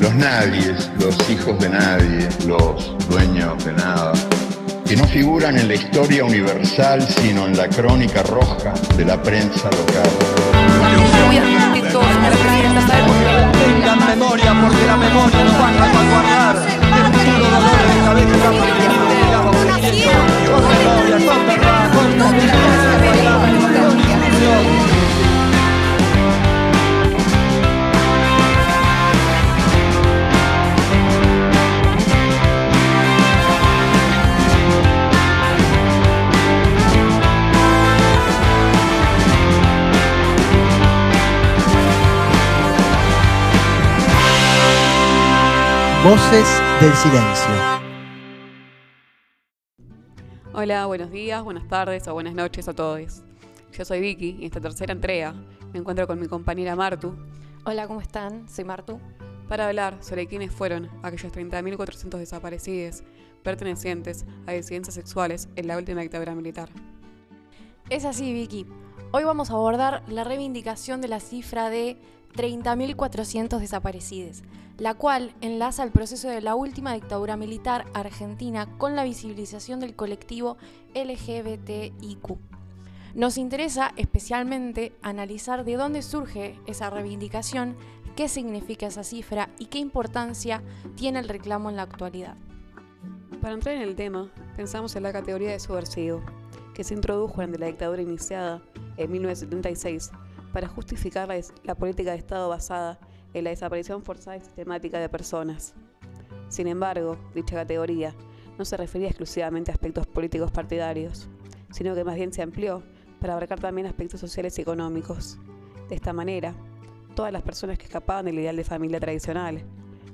Los nadies, los hijos de nadie, los dueños de nada, que no figuran en la historia universal, sino en la crónica roja de la prensa local. Tengan memoria porque la memoria nos va a salvaguardar Voces del Silencio. Hola, buenos días, buenas tardes o buenas noches a todos. Yo soy Vicky y en esta tercera entrega me encuentro con mi compañera Martu. Hola, ¿cómo están? Soy Martu. Para hablar sobre quiénes fueron aquellos 30.400 desaparecidos pertenecientes a disidencias sexuales en la última dictadura militar. Es así, Vicky. Hoy vamos a abordar la reivindicación de la cifra de 30.400 desaparecidos, la cual enlaza el proceso de la última dictadura militar argentina con la visibilización del colectivo LGBTIQ. Nos interesa especialmente analizar de dónde surge esa reivindicación, qué significa esa cifra y qué importancia tiene el reclamo en la actualidad. Para entrar en el tema, pensamos en la categoría de subversivo, que se introdujo en la dictadura iniciada en 1976 para justificar la, política de Estado basada en la desaparición forzada y sistemática de personas. Sin embargo, dicha categoría no se refería exclusivamente a aspectos políticos partidarios, sino que más bien se amplió para abarcar también aspectos sociales y económicos. De esta manera, todas las personas que escapaban del ideal de familia tradicional,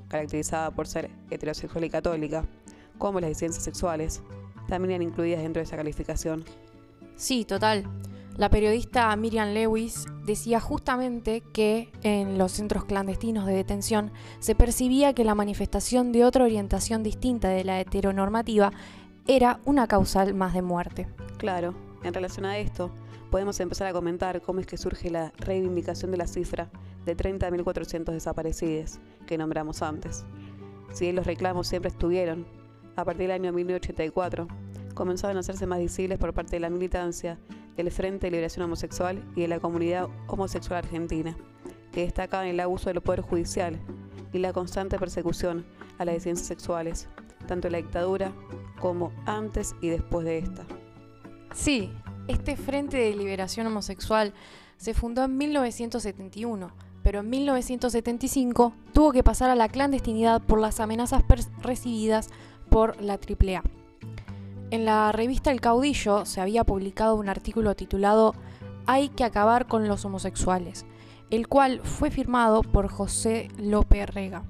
caracterizada por ser heterosexual y católica, como las disidencias sexuales, también eran incluidas dentro de esa calificación. Sí, total. La periodista Miriam Lewis decía justamente que en los centros clandestinos de detención se percibía que la manifestación de otra orientación distinta de la heteronormativa era una causal más de muerte. Claro, en relación a esto, podemos empezar a comentar cómo es que surge la reivindicación de la cifra de 30.400 desaparecidos que nombramos antes. Si bien los reclamos siempre estuvieron, a partir del año 1984 comenzaron a hacerse más visibles por parte de la militancia el Frente de Liberación Homosexual y de la comunidad homosexual argentina, que destaca en el abuso del poder judicial y la constante persecución a las disidencias sexuales, tanto en la dictadura como antes y después de esta. Sí, este Frente de Liberación Homosexual se fundó en 1971, pero en 1975 tuvo que pasar a la clandestinidad por las amenazas recibidas por la AAA. En la revista El Caudillo se había publicado un artículo titulado Hay que acabar con los homosexuales, el cual fue firmado por José López Rega.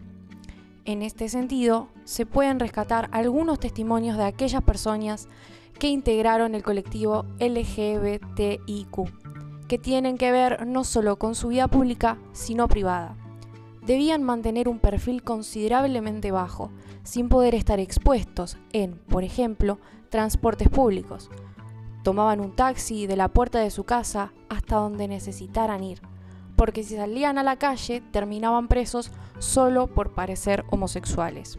En este sentido, se pueden rescatar algunos testimonios de aquellas personas que integraron el colectivo LGBTIQ, que tienen que ver no solo con su vida pública, sino privada. Debían mantener un perfil considerablemente bajo, sin poder estar expuestos en, por ejemplo, transportes públicos. Tomaban un taxi de la puerta de su casa hasta donde necesitaran ir, porque si salían a la calle terminaban presos solo por parecer homosexuales.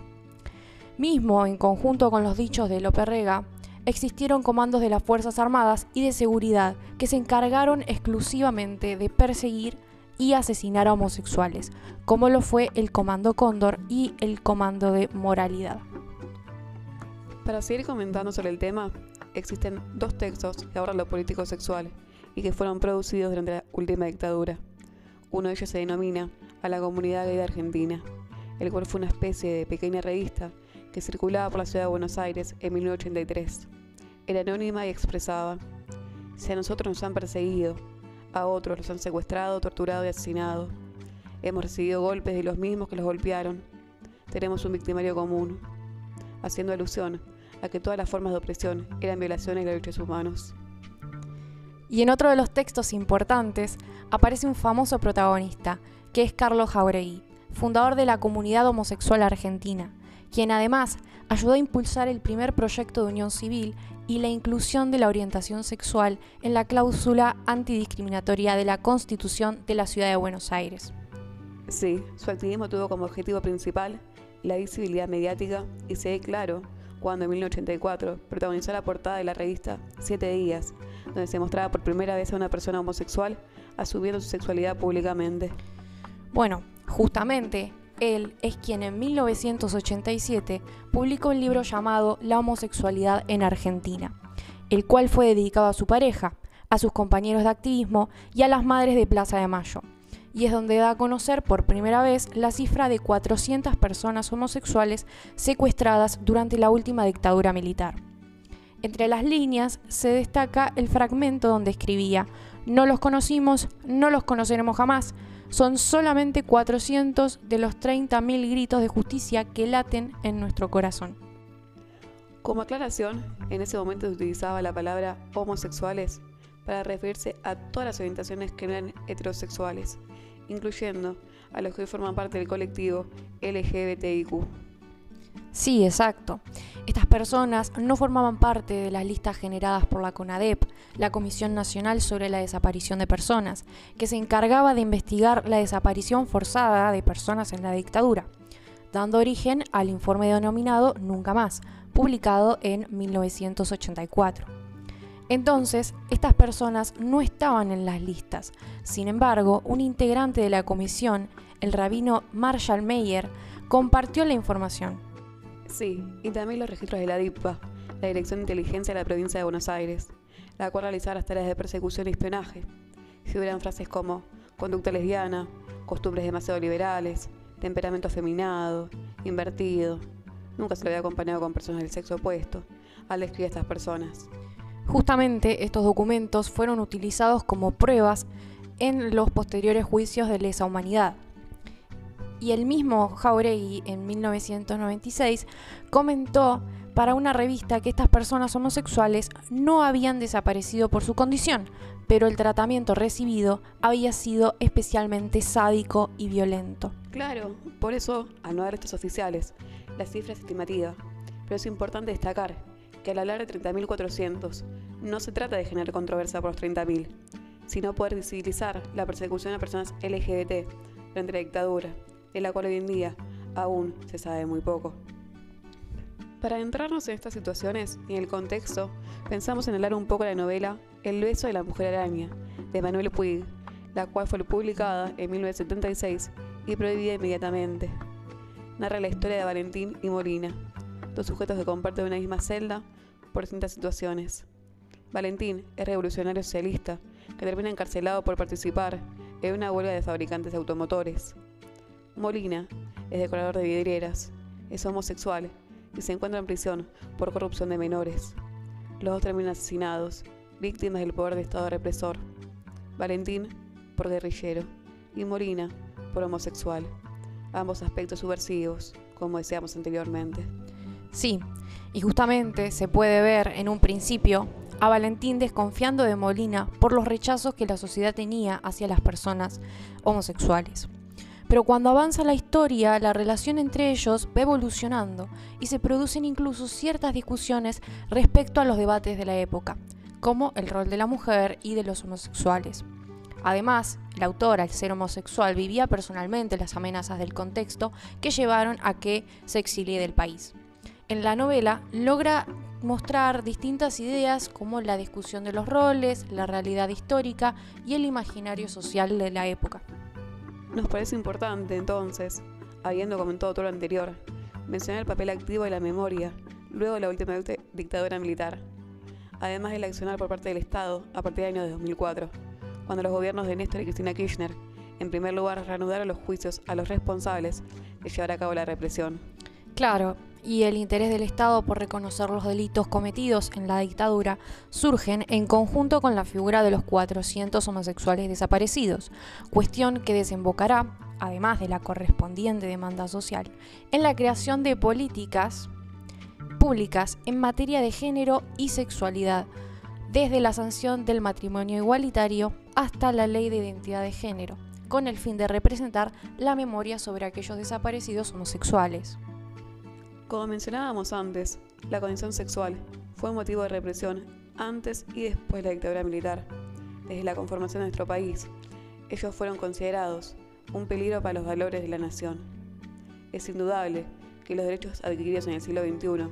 Mismo en conjunto con los dichos de López Rega, existieron comandos de las Fuerzas Armadas y de Seguridad que se encargaron exclusivamente de perseguir y asesinar a homosexuales, como lo fue el Comando Cóndor y el Comando de Moralidad. Para seguir comentando sobre el tema, existen dos textos que abordan lo político sexual y que fueron producidos durante la última dictadura. Uno de ellos se denomina A la Comunidad Gay de Argentina, el cual fue una especie de pequeña revista que circulaba por la ciudad de Buenos Aires en 1983. Era anónima y expresaba, si a nosotros nos han perseguido, a otros los han secuestrado, torturado y asesinado. Hemos recibido golpes de los mismos que los golpearon. Tenemos un victimario común, haciendo alusión a que todas las formas de opresión eran violaciones de derechos humanos. Y en otro de los textos importantes aparece un famoso protagonista, que es Carlos Jauregui, fundador de la comunidad homosexual argentina, quien además ayudó a impulsar el primer proyecto de unión civil y la inclusión de la orientación sexual en la cláusula antidiscriminatoria de la Constitución de la Ciudad de Buenos Aires. Sí, su activismo tuvo como objetivo principal la visibilidad mediática y se ve claro cuando en 1984 protagonizó la portada de la revista Siete Días, donde se mostraba por primera vez a una persona homosexual asumiendo su sexualidad públicamente. Bueno, justamente él es quien en 1987 publicó un libro llamado La homosexualidad en Argentina, el cual fue dedicado a su pareja, a sus compañeros de activismo y a las madres de Plaza de Mayo. Y es donde da a conocer por primera vez la cifra de 400 personas homosexuales secuestradas durante la última dictadura militar. Entre las líneas se destaca el fragmento donde escribía, no los conocimos, no los conoceremos jamás, son solamente 400 de los 30.000 gritos de justicia que laten en nuestro corazón. Como aclaración, en ese momento se utilizaba la palabra homosexuales para referirse a todas las orientaciones que no eran heterosexuales, incluyendo a los que hoy forman parte del colectivo LGBTIQ. Sí, exacto. Estas personas no formaban parte de las listas generadas por la CONADEP, la Comisión Nacional sobre la Desaparición de Personas, que se encargaba de investigar la desaparición forzada de personas en la dictadura, dando origen al informe denominado Nunca más, publicado en 1984. Entonces, estas personas no estaban en las listas. Sin embargo, un integrante de la comisión, el rabino Marshall Meyer, compartió la información Sí, y también los registros de la DIPA, la Dirección de Inteligencia de la Provincia de Buenos Aires, la cual realizaba las tareas de persecución y espionaje. Si hubieran frases como conducta lesbiana, costumbres demasiado liberales, temperamento afeminado, invertido, nunca se lo había acompañado con personas del sexo opuesto al describir a estas personas. Justamente estos documentos fueron utilizados como pruebas en los posteriores juicios de lesa humanidad y el mismo Jauregui en 1996 comentó para una revista que estas personas homosexuales no habían desaparecido por su condición, pero el tratamiento recibido había sido especialmente sádico y violento. Claro, por eso, al no haber estos oficiales, la cifra es estimativa, pero es importante destacar que al hablar de 30.400, no se trata de generar controversia por los 30.000, sino poder visibilizar la persecución a personas LGBT durante la dictadura, de la cual hoy en día aún se sabe muy poco. Para adentrarnos en estas situaciones y en el contexto, pensamos en hablar un poco de la novela El beso de la mujer araña, de Manuel Puig, la cual fue publicada en 1976 y prohibida inmediatamente. Narra la historia de Valentín y Molina, dos sujetos que comparten una misma celda por distintas situaciones. Valentín es revolucionario socialista que termina encarcelado por participar en una huelga de fabricantes de automotores. Molina es decorador de vidrieras, es homosexual y se encuentra en prisión por corrupción de menores. Los dos terminan asesinados, víctimas del poder de Estado represor. Valentín por guerrillero y Molina por homosexual. Ambos aspectos subversivos, como decíamos anteriormente. Sí, y justamente se puede ver en un principio a Valentín desconfiando de Molina por los rechazos que la sociedad tenía hacia las personas homosexuales. Pero cuando avanza la historia, la relación entre ellos va evolucionando y se producen incluso ciertas discusiones respecto a los debates de la época, como el rol de la mujer y de los homosexuales. Además, el autor, al ser homosexual, vivía personalmente las amenazas del contexto que llevaron a que se exilie del país. En la novela logra mostrar distintas ideas como la discusión de los roles, la realidad histórica y el imaginario social de la época. Nos parece importante, entonces, habiendo comentado todo lo anterior, mencionar el papel activo de la memoria luego de la última dictadura militar, además del accionar por parte del Estado a partir del año 2004, cuando los gobiernos de Néstor y Cristina Kirchner, en primer lugar, reanudaron los juicios a los responsables de llevar a cabo la represión. Claro, y el interés del Estado por reconocer los delitos cometidos en la dictadura surgen en conjunto con la figura de los 400 homosexuales desaparecidos, cuestión que desembocará, además de la correspondiente demanda social, en la creación de políticas públicas en materia de género y sexualidad, desde la sanción del matrimonio igualitario hasta la ley de identidad de género, con el fin de representar la memoria sobre aquellos desaparecidos homosexuales. Como mencionábamos antes, la condición sexual fue motivo de represión antes y después de la dictadura militar. Desde la conformación de nuestro país, ellos fueron considerados un peligro para los valores de la nación. Es indudable que los derechos adquiridos en el siglo XXI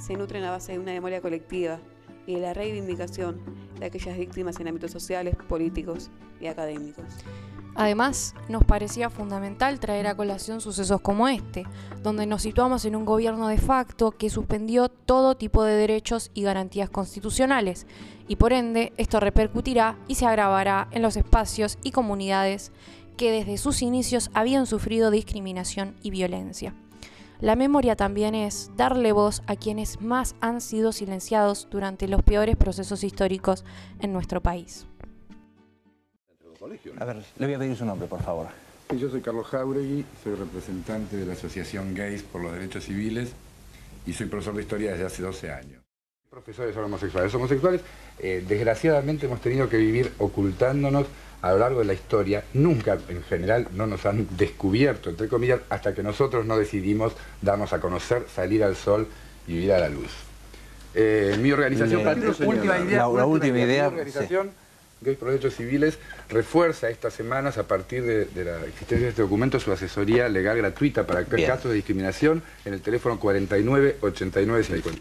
se nutren a base de una memoria colectiva y de la reivindicación de aquellas víctimas en ámbitos sociales, políticos y académicos. Además, nos parecía fundamental traer a colación sucesos como este, donde nos situamos en un gobierno de facto que suspendió todo tipo de derechos y garantías constitucionales, y por ende esto repercutirá y se agravará en los espacios y comunidades que desde sus inicios habían sufrido discriminación y violencia. La memoria también es darle voz a quienes más han sido silenciados durante los peores procesos históricos en nuestro país. A ver, le voy a pedir su nombre, por favor. Sí, yo soy Carlos Jauregui, soy representante de la Asociación Gays por los Derechos Civiles y soy profesor de historia desde hace 12 años. Profesores son homosexuales. Los homosexuales, eh, desgraciadamente, hemos tenido que vivir ocultándonos a lo largo de la historia. Nunca, en general, no nos han descubierto, entre comillas, hasta que nosotros no decidimos darnos a conocer, salir al sol y vivir a la luz. Eh, mi organización, La- última idea, la- la última idea, mi organización, Gays por Derechos Civiles, refuerza estas semanas, a partir de, de la existencia de este documento, su asesoría legal gratuita para Bien. casos de discriminación en el teléfono 49 89 50.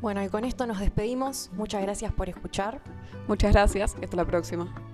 Bueno, y con esto nos despedimos. Muchas gracias por escuchar. Muchas gracias y hasta la próxima.